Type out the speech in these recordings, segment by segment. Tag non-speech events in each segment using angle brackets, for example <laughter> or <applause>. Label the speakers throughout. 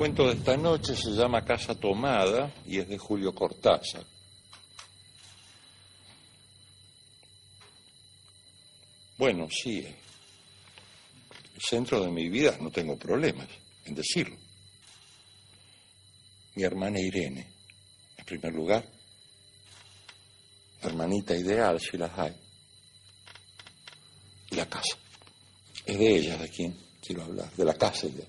Speaker 1: cuento de esta noche se llama Casa Tomada y es de Julio Cortázar. Bueno, sí, el centro de mi vida no tengo problemas en decirlo. Mi hermana Irene, en primer lugar, hermanita ideal si las hay, y la casa. Es de ella de quien quiero hablar, de la casa de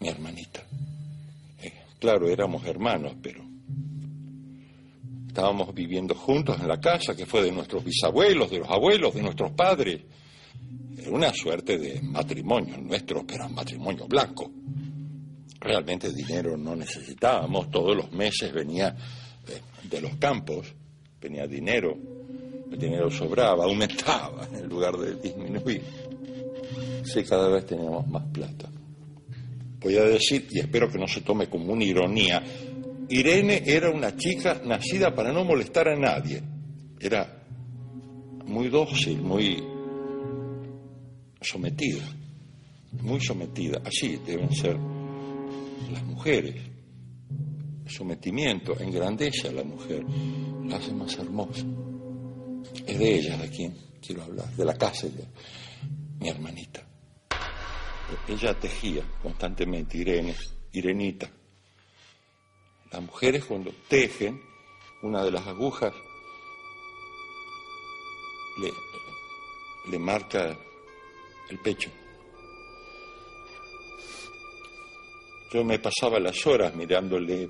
Speaker 1: mi hermanita. Eh, claro, éramos hermanos, pero estábamos viviendo juntos en la casa que fue de nuestros bisabuelos, de los abuelos, de nuestros padres. Era una suerte de matrimonio nuestro, pero matrimonio blanco. Realmente dinero no necesitábamos, todos los meses venía de, de los campos, venía dinero, el dinero sobraba, aumentaba en lugar de disminuir. Sí, cada vez teníamos más plata voy a decir, y espero que no se tome como una ironía, Irene era una chica nacida para no molestar a nadie. Era muy dócil, muy sometida, muy sometida. Así deben ser las mujeres. Sometimiento engrandece a la mujer, la hace más hermosa. Es de ella de quien quiero hablar, de la casa de mi hermanita. Ella tejía constantemente, Irene, Irenita. Las mujeres cuando tejen, una de las agujas le, le marca el pecho. Yo me pasaba las horas mirándole,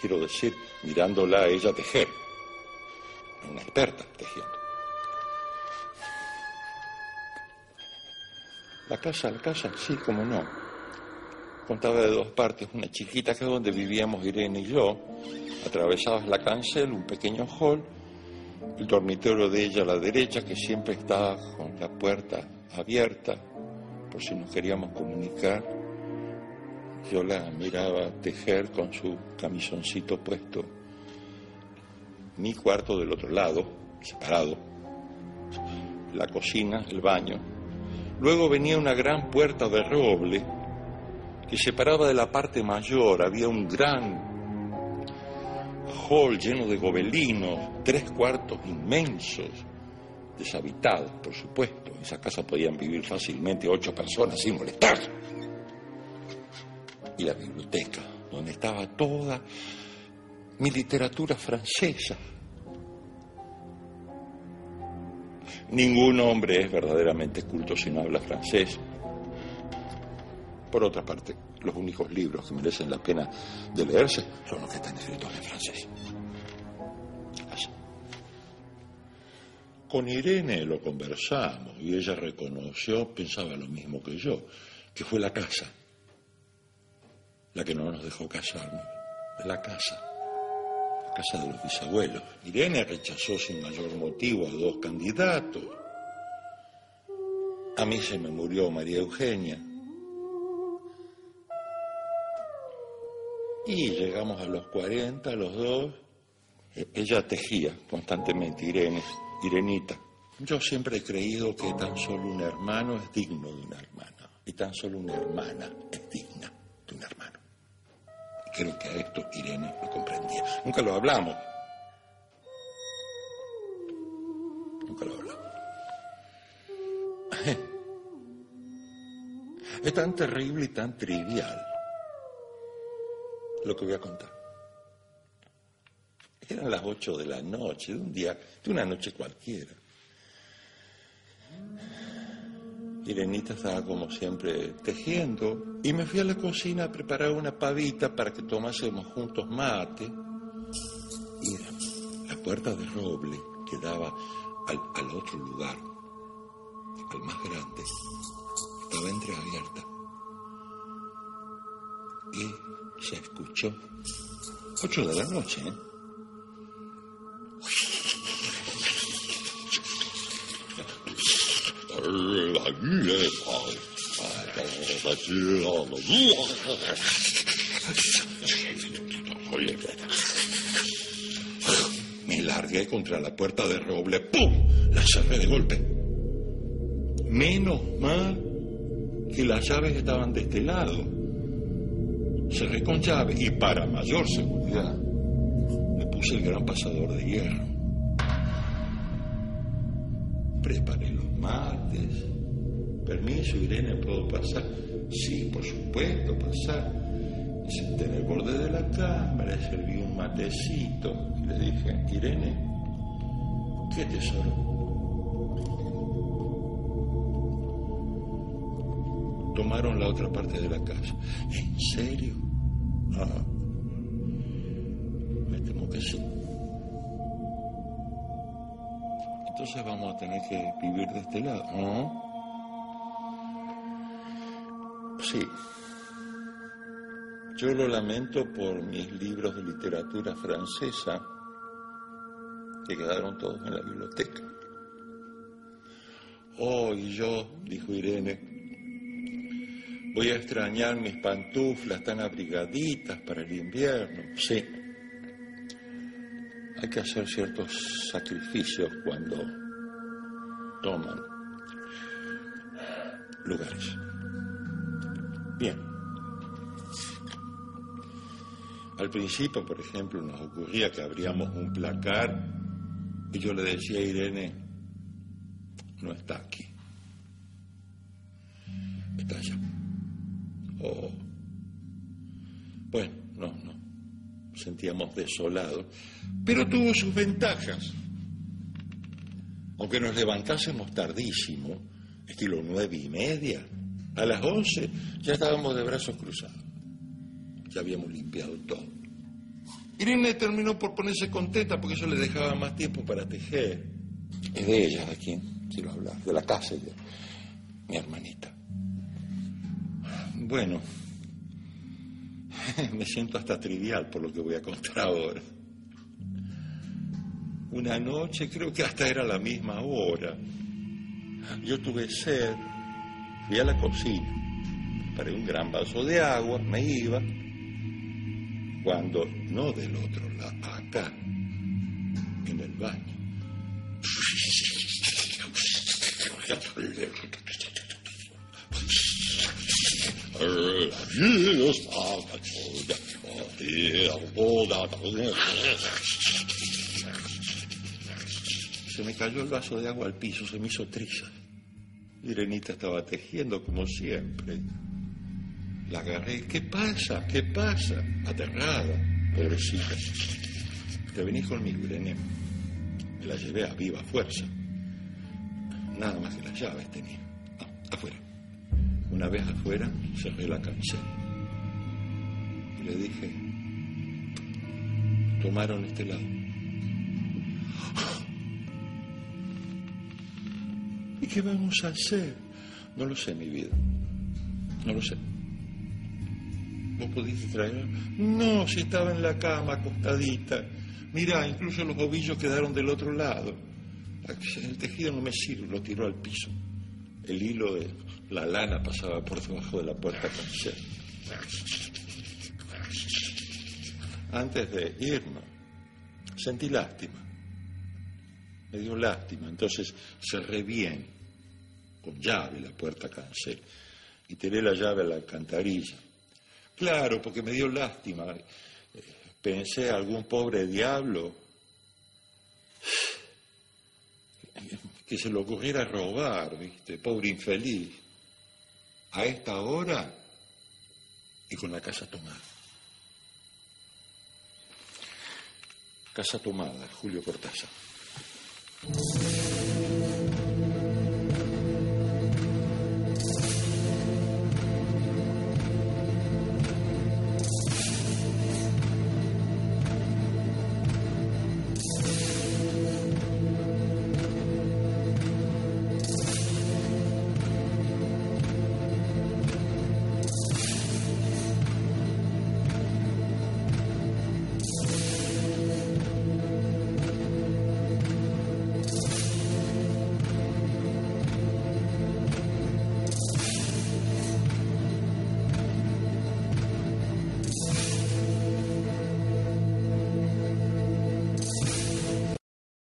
Speaker 1: quiero decir, mirándola a ella tejer, una experta tejiendo. La casa, la casa, sí, como no. Contaba de dos partes, una chiquita que es donde vivíamos Irene y yo. Atravesabas la cancel, un pequeño hall, el dormitorio de ella a la derecha, que siempre estaba con la puerta abierta, por si nos queríamos comunicar. Yo la miraba tejer con su camisoncito puesto. Mi cuarto del otro lado, separado. La cocina, el baño, Luego venía una gran puerta de roble que separaba de la parte mayor. Había un gran hall lleno de gobelinos, tres cuartos inmensos, deshabitados, por supuesto. En esa casa podían vivir fácilmente ocho personas sin molestar. Y la biblioteca, donde estaba toda mi literatura francesa Ningún hombre es verdaderamente culto si no habla francés. Por otra parte, los únicos libros que merecen la pena de leerse son los que están escritos en francés. Así. Con Irene lo conversamos y ella reconoció, pensaba lo mismo que yo, que fue la casa la que no nos dejó casarnos, la casa casa de los bisabuelos. Irene rechazó sin mayor motivo a dos candidatos. A mí se me murió María Eugenia. Y llegamos a los 40, los dos. E-, ella tejía constantemente, Irene, Irenita. Yo siempre he creído que tan solo un hermano es digno de una hermana y tan solo una hermana es digna. Creo que a esto Irene lo comprendía. Nunca lo hablamos. Nunca lo hablamos. <laughs> Es tan terrible y tan trivial lo que voy a contar. Eran las ocho de la noche, de un día, de una noche cualquiera. Irenita estaba como siempre tejiendo y me fui a la cocina a preparar una pavita para que tomásemos juntos mate. Y era la puerta de roble que daba al, al otro lugar, al más grande, estaba entreabierta. Y se escuchó, ocho de la noche, ¿eh? <laughs> Me largué contra la puerta de roble. ¡Pum! La cerré de golpe. Menos mal que las llaves estaban de este lado. cerré con llave y para mayor seguridad le puse el gran pasador de hierro. Preparé los mates. Permiso, Irene, ¿puedo pasar? Sí, por supuesto, pasar. Senté en el borde de la cámara, serví un matecito y le dije, Irene, ¿qué tesoro? tomaron la otra parte de la casa. ¿En serio? Ah, me temo que sí. Entonces vamos a tener que vivir de este lado, ¿no? Sí. Yo lo lamento por mis libros de literatura francesa que quedaron todos en la biblioteca. Oh, y yo, dijo Irene, Voy a extrañar mis pantuflas tan abrigaditas para el invierno. Sí. Hay que hacer ciertos sacrificios cuando toman lugares. Bien. Al principio, por ejemplo, nos ocurría que abríamos un placar y yo le decía a Irene, no está aquí, está allá. Bueno, no, no. Sentíamos desolados. Pero tuvo sus ventajas. Aunque nos levantásemos tardísimo, estilo nueve y media, a las once ya estábamos de brazos cruzados. Ya habíamos limpiado todo. Irene terminó por ponerse contenta porque eso le dejaba más tiempo para tejer. Es de ella de quien quiero hablar, de la casa de mi hermanita. Bueno, <laughs> me siento hasta trivial por lo que voy a contar ahora. Una noche, creo que hasta era la misma hora, yo tuve sed, fui a la cocina, paré un gran vaso de agua, me iba, cuando no del otro lado, acá, en el baño. <laughs> Se me cayó el vaso de agua al piso, se me hizo triza. Irenita estaba tejiendo como siempre. La agarré. ¿Qué pasa? ¿Qué pasa? Aterrada, pobrecita. Te venís conmigo, Irene. Me la llevé a viva fuerza. Nada más que las llaves tenía. Ah, afuera. Una vez afuera, cerré la cancela. Y le dije, tomaron este lado. ¿Y qué vamos a hacer? No lo sé, mi vida. No lo sé. ¿Vos pudiste traer? No, si estaba en la cama acostadita. Mira, incluso los ovillos quedaron del otro lado. El tejido no me sirve, lo tiró al piso. El hilo de la lana pasaba por debajo de la puerta cancel. Antes de irnos, sentí lástima. Me dio lástima. Entonces cerré bien, con llave, la puerta cancel. Y tiré la llave a la alcantarilla. Claro, porque me dio lástima. Pensé algún pobre diablo que se le ocurriera robar, ¿viste? Pobre infeliz. A esta hora y con la casa tomada. Casa tomada, Julio Cortázar.